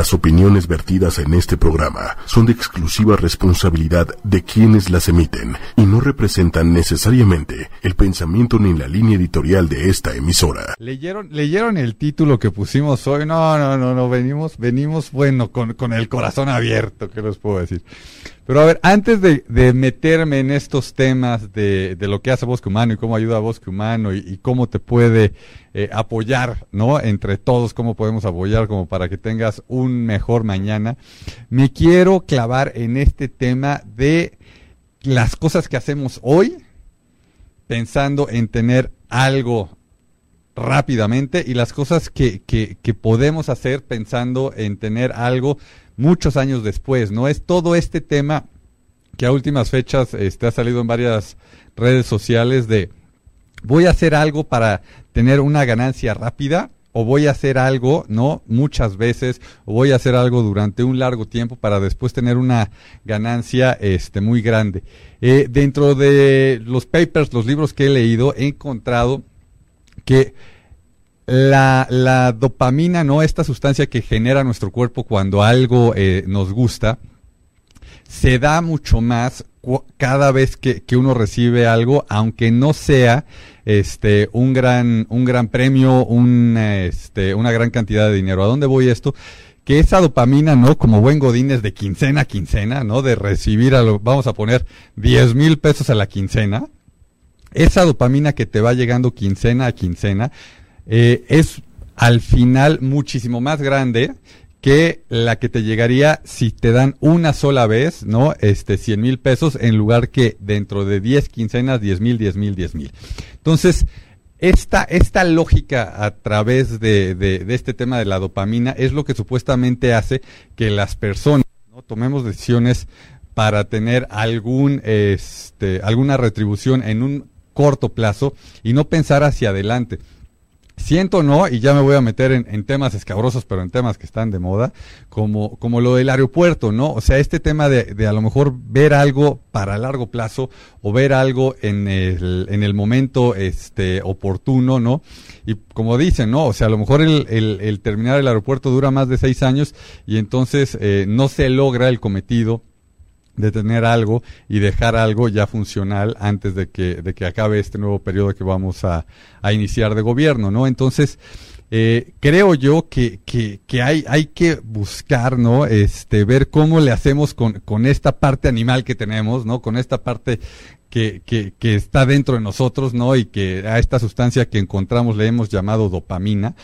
Las opiniones vertidas en este programa son de exclusiva responsabilidad de quienes las emiten y no representan necesariamente el pensamiento ni la línea editorial de esta emisora. ¿Leyeron, leyeron el título que pusimos hoy? No, no, no, no, venimos, venimos, bueno, con, con el corazón abierto, ¿qué les puedo decir? Pero a ver, antes de, meterme en estos temas de, de, lo que hace Bosque Humano y cómo ayuda Bosque Humano y, cómo te puede eh, apoyar, ¿no? Entre todos, cómo podemos apoyar como para que tengas un mejor mañana, me quiero clavar en este tema de las cosas que hacemos hoy pensando en tener algo rápidamente y las cosas que, que, que podemos hacer pensando en tener algo muchos años después, ¿no? Es todo este tema que a últimas fechas este, ha salido en varias redes sociales de voy a hacer algo para tener una ganancia rápida o voy a hacer algo, ¿no? Muchas veces, o voy a hacer algo durante un largo tiempo para después tener una ganancia este, muy grande. Eh, dentro de los papers, los libros que he leído, he encontrado que la, la, dopamina, ¿no? Esta sustancia que genera nuestro cuerpo cuando algo eh, nos gusta, se da mucho más cada vez que, que, uno recibe algo, aunque no sea este un gran, un gran premio, un, este, una gran cantidad de dinero. ¿A dónde voy esto? que esa dopamina, ¿no? Como buen godines de quincena a quincena, ¿no? De recibir, a lo, vamos a poner 10 mil pesos a la quincena. Esa dopamina que te va llegando quincena a quincena, eh, es al final muchísimo más grande que la que te llegaría si te dan una sola vez, ¿no? Este, 100 mil pesos en lugar que dentro de 10 quincenas, 10 mil, 10 mil, 10 mil. Entonces, esta, esta lógica a través de, de, de, este tema de la dopamina es lo que supuestamente hace que las personas ¿no? tomemos decisiones para tener algún, este, alguna retribución en un corto plazo y no pensar hacia adelante siento no, y ya me voy a meter en, temas escabrosos, pero en temas que están de moda, como, como lo del aeropuerto, ¿no? O sea, este tema de, a lo mejor ver algo para largo plazo o ver algo en el, en el momento este, oportuno, ¿no? Y como dicen, ¿no? O sea, a lo mejor el terminar el aeropuerto dura más de seis años y entonces eh, no se logra el cometido de tener algo y dejar algo ya funcional antes de que, de que acabe este nuevo periodo que vamos a, a iniciar de gobierno, ¿no? Entonces, eh, creo yo que, que, hay, hay que buscar, ¿no? Este, ver cómo le hacemos con, con esta parte animal que tenemos, ¿no? Con esta parte que, que, que está dentro de nosotros, ¿no? Y que a esta sustancia que encontramos le hemos llamado dopamina.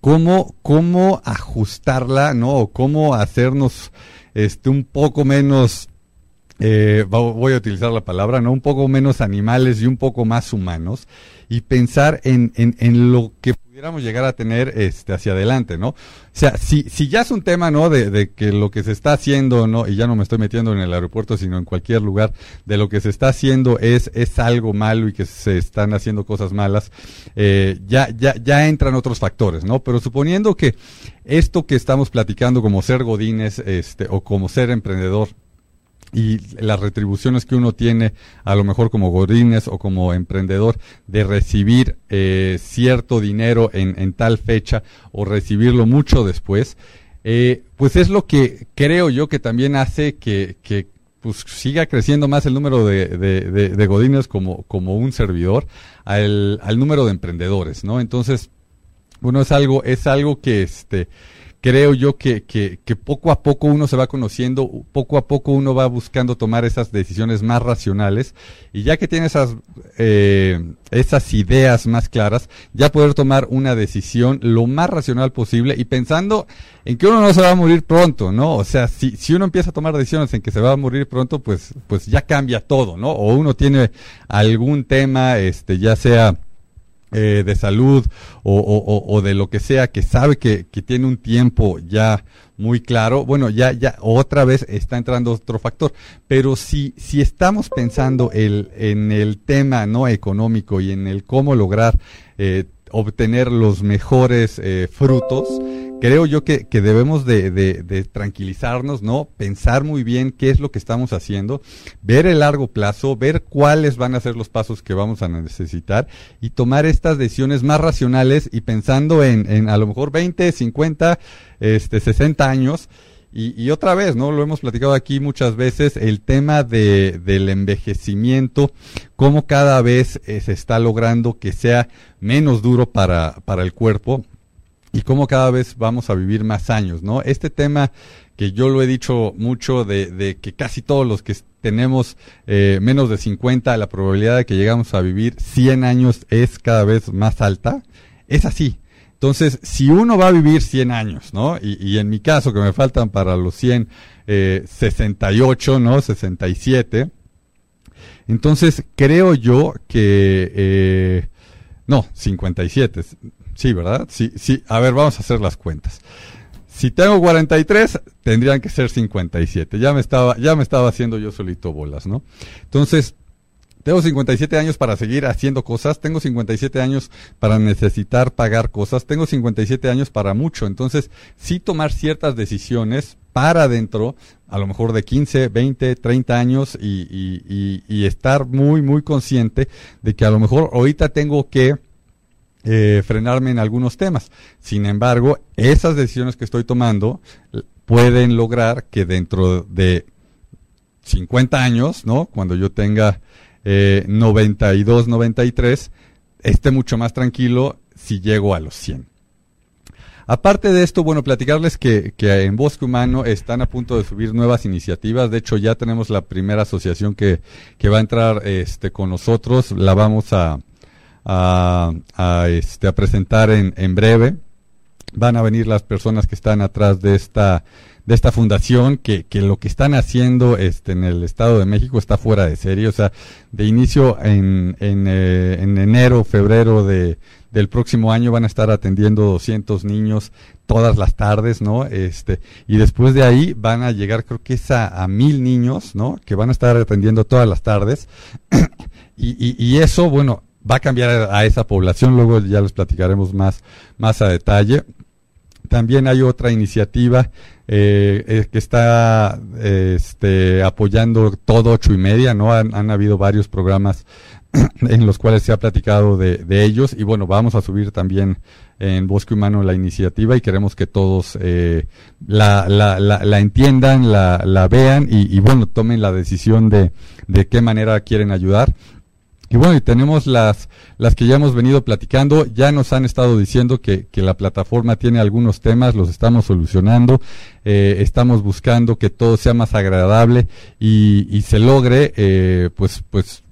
¿Cómo, cómo ajustarla, ¿no? O cómo hacernos, este, un poco menos, eh, voy a utilizar la palabra, ¿no? Un poco menos animales y un poco más humanos y pensar en, en, en lo que pudiéramos llegar a tener este hacia adelante, ¿no? O sea, si, si ya es un tema, ¿no? De, de, que lo que se está haciendo, ¿no? Y ya no me estoy metiendo en el aeropuerto, sino en cualquier lugar, de lo que se está haciendo es, es algo malo y que se están haciendo cosas malas, eh, ya, ya, ya entran otros factores, ¿no? Pero suponiendo que esto que estamos platicando como ser godines, este, o como ser emprendedor, y las retribuciones que uno tiene, a lo mejor como godines o como emprendedor, de recibir eh, cierto dinero en, en, tal fecha o recibirlo mucho después, eh, pues es lo que creo yo que también hace que, que pues siga creciendo más el número de, de, godines como, como un servidor al, al número de emprendedores, ¿no? Entonces, bueno, es algo, es algo que este, creo yo que, que, que, poco a poco uno se va conociendo, poco a poco uno va buscando tomar esas decisiones más racionales y ya que tiene esas, eh, esas ideas más claras, ya poder tomar una decisión lo más racional posible y pensando en que uno no se va a morir pronto, ¿no? O sea, si, si uno empieza a tomar decisiones en que se va a morir pronto, pues, pues ya cambia todo, ¿no? O uno tiene algún tema, este, ya sea eh, de salud o, o, o, de lo que sea, que sabe que, que, tiene un tiempo ya muy claro, bueno, ya, ya otra vez está entrando otro factor. Pero si, si estamos pensando el, en el tema no económico y en el cómo lograr eh, obtener los mejores eh, frutos, creo yo que, que debemos de, de, tranquilizarnos, ¿no? Pensar muy bien qué es lo que estamos haciendo, ver el largo plazo, ver cuáles van a ser los pasos que vamos a necesitar y tomar estas decisiones más racionales y pensando en, en a lo mejor 20, 50, este, 60 años. Y, y, otra vez, ¿no? Lo hemos platicado aquí muchas veces, el tema de, del envejecimiento, cómo cada vez eh, se está logrando que sea menos duro para, para el cuerpo y cómo cada vez vamos a vivir más años, ¿no? Este tema que yo lo he dicho mucho de, que casi todos los que tenemos eh, menos de 50, la probabilidad de que llegamos a vivir 100 años es cada vez más alta, es así. Entonces, si uno va a vivir 100 años, ¿no? Y, y en mi caso, que me faltan para los 100, eh, 68, ¿no? 67. Entonces, creo yo que, eh, no, 57. Sí, ¿verdad? Sí, sí. A ver, vamos a hacer las cuentas. Si tengo 43, tendrían que ser 57. Ya me estaba, ya me estaba haciendo yo solito bolas, ¿no? Entonces, tengo 57 años para seguir haciendo cosas, tengo 57 años para necesitar pagar cosas, tengo 57 años para mucho. Entonces, sí tomar ciertas decisiones para adentro, a lo mejor de 15, 20, 30 años y, y, y, y estar muy, muy consciente de que a lo mejor ahorita tengo que eh, frenarme en algunos temas. Sin embargo, esas decisiones que estoy tomando pueden lograr que dentro de 50 años, ¿no? Cuando yo tenga eh, 92, 93, esté mucho más tranquilo si llego a los 100. Aparte de esto, bueno, platicarles que, que, en Bosque Humano están a punto de subir nuevas iniciativas. De hecho, ya tenemos la primera asociación que, que va a entrar este, con nosotros. La vamos a, a, a, este, a presentar en, en breve. Van a venir las personas que están atrás de esta, de esta fundación, que, que lo que están haciendo este, en el Estado de México está fuera de serie. O sea, de inicio en, en, eh, en enero, febrero de, del próximo año van a estar atendiendo 200 niños todas las tardes, ¿no? Este, y después de ahí van a llegar, creo que es a, a mil niños, ¿no? Que van a estar atendiendo todas las tardes. y, y, y eso, bueno, va a cambiar a esa población, luego ya les platicaremos más, más a detalle. También hay otra iniciativa eh, que está este, apoyando todo ocho y media, ¿no? Han, habido varios programas en los cuales se ha platicado de, ellos y bueno, vamos a subir también en Bosque Humano la iniciativa y queremos que todos eh, la, la, la, entiendan, la, la vean y, y, bueno, tomen la decisión de, de qué manera quieren ayudar. Y bueno, y tenemos las, las que ya hemos venido platicando, ya nos han estado diciendo que, que la plataforma tiene algunos temas, los estamos solucionando, eh, estamos buscando que todo sea más agradable y, y se logre, eh, pues, pues,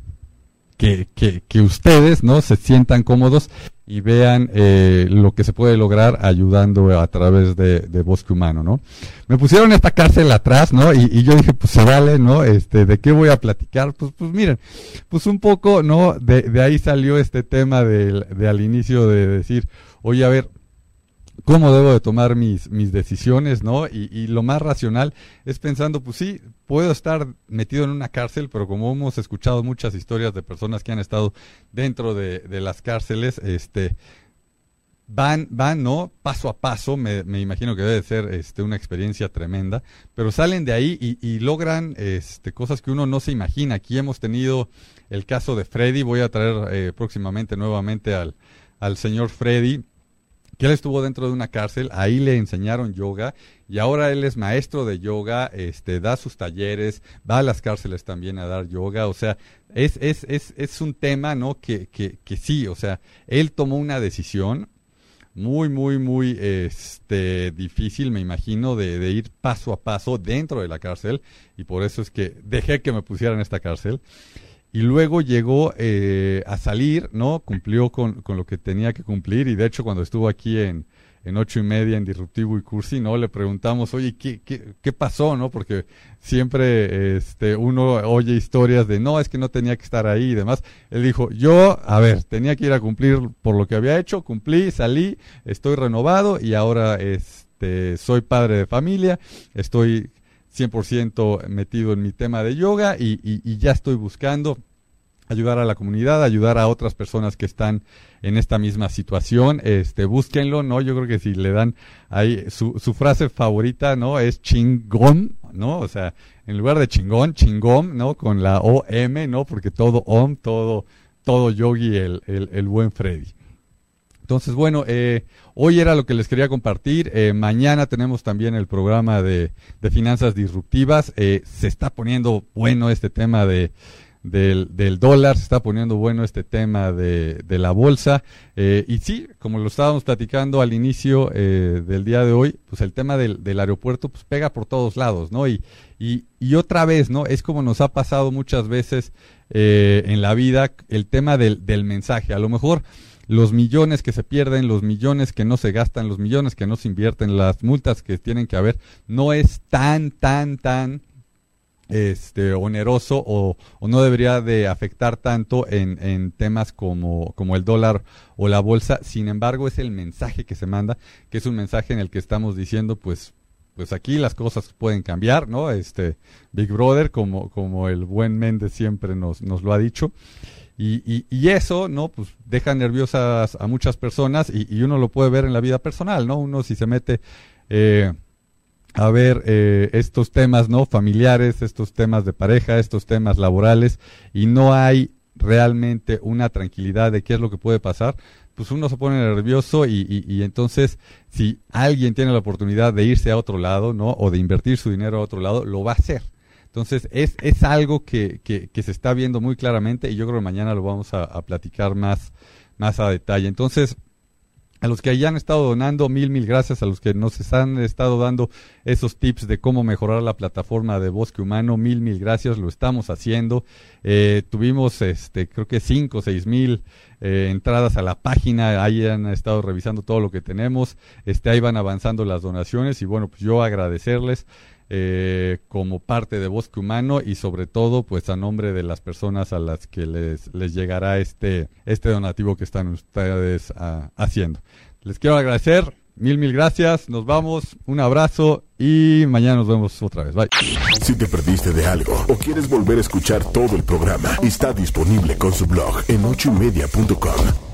que, que, que ustedes, ¿no? Se sientan cómodos y vean eh, lo que se puede lograr ayudando a través de, de, Bosque Humano, ¿no? Me pusieron esta cárcel atrás, ¿no? Y, yo dije, pues se vale, ¿no? Este, ¿de qué voy a platicar? Pues, pues miren, pues un poco, ¿no? De, de ahí salió este tema de, de al inicio de decir, oye, a ver, cómo debo de tomar mis, mis decisiones, ¿no? Y, y, lo más racional es pensando, pues sí, puedo estar metido en una cárcel, pero como hemos escuchado muchas historias de personas que han estado dentro de, de las cárceles, este, van, van, ¿no? Paso a paso, me, me, imagino que debe ser este, una experiencia tremenda, pero salen de ahí y, y logran este, cosas que uno no se imagina. Aquí hemos tenido el caso de Freddy, voy a traer eh, próximamente nuevamente al, al señor Freddy, que él estuvo dentro de una cárcel, ahí le enseñaron yoga y ahora él es maestro de yoga, este, da sus talleres, va a las cárceles también a dar yoga, o sea, es, es, es, es un tema, ¿no? Que, que, que sí, o sea, él tomó una decisión muy, muy, muy este, difícil, me imagino, de, de ir paso a paso dentro de la cárcel y por eso es que dejé que me pusieran en esta cárcel y luego llegó eh, a salir, ¿no? Cumplió con, con, lo que tenía que cumplir y de hecho cuando estuvo aquí en, en ocho y media en Disruptivo y Cursi, ¿no? Le preguntamos, oye, ¿qué, qué, qué pasó, no? Porque siempre este, uno oye historias de, no, es que no tenía que estar ahí y demás. Él dijo, yo, a ver, tenía que ir a cumplir por lo que había hecho, cumplí, salí, estoy renovado y ahora este, soy padre de familia, estoy 100% metido en mi tema de yoga y, y, y, ya estoy buscando ayudar a la comunidad, ayudar a otras personas que están en esta misma situación, este, búsquenlo, ¿no? Yo creo que si le dan ahí, su, su frase favorita, ¿no? Es chingón, ¿no? O sea, en lugar de chingón, chingón, ¿no? Con la OM, ¿no? Porque todo OM, todo, todo yogi, el, el, el buen Freddy. Entonces, bueno, eh, hoy era lo que les quería compartir. Eh, mañana tenemos también el programa de, finanzas disruptivas. Eh, se está poniendo bueno este tema de, del, dólar, se está poniendo bueno este tema de, de la bolsa. Eh, y sí, como lo estábamos platicando al inicio eh, del día de hoy, pues el tema del, del, aeropuerto pues pega por todos lados, ¿no? Y, y, y, otra vez, ¿no? Es como nos ha pasado muchas veces eh, en la vida el tema del, del mensaje. A lo mejor los millones que se pierden, los millones que no se gastan, los millones que no se invierten, las multas que tienen que haber, no es tan, tan, tan este oneroso o, o, no debería de afectar tanto en, en temas como, como, el dólar o la bolsa. Sin embargo, es el mensaje que se manda, que es un mensaje en el que estamos diciendo, pues, pues aquí las cosas pueden cambiar, ¿no? Este Big Brother, como, como el buen Méndez siempre nos, nos lo ha dicho. Y, eso, ¿no? Pues deja nerviosas a muchas personas y, uno lo puede ver en la vida personal, ¿no? Uno si se mete eh, a ver eh, estos temas no familiares, estos temas de pareja, estos temas laborales y no hay realmente una tranquilidad de qué es lo que puede pasar, pues uno se pone nervioso y, entonces si alguien tiene la oportunidad de irse a otro lado, ¿no? O de invertir su dinero a otro lado, lo va a hacer. Entonces es, es algo que, que, se está viendo muy claramente y yo creo que mañana lo vamos a, platicar más, más a detalle. Entonces, a los que hayan estado donando, mil, mil gracias. A los que nos han estado dando esos tips de cómo mejorar la plataforma de Bosque Humano, mil, mil gracias. Lo estamos haciendo. Eh, tuvimos, este, creo que cinco, seis mil eh, entradas a la página. Ahí han estado revisando todo lo que tenemos. Este, ahí van avanzando las donaciones. Y bueno, pues yo agradecerles. Eh, como parte de Bosque Humano y sobre todo pues a nombre de las personas a las que les, les llegará este, este donativo que están ustedes uh, haciendo. Les quiero agradecer, mil, mil gracias, nos vamos, un abrazo y mañana nos vemos otra vez. Bye. Si te perdiste de algo o quieres volver a escuchar todo el programa, está disponible con su blog en ochoymedia.com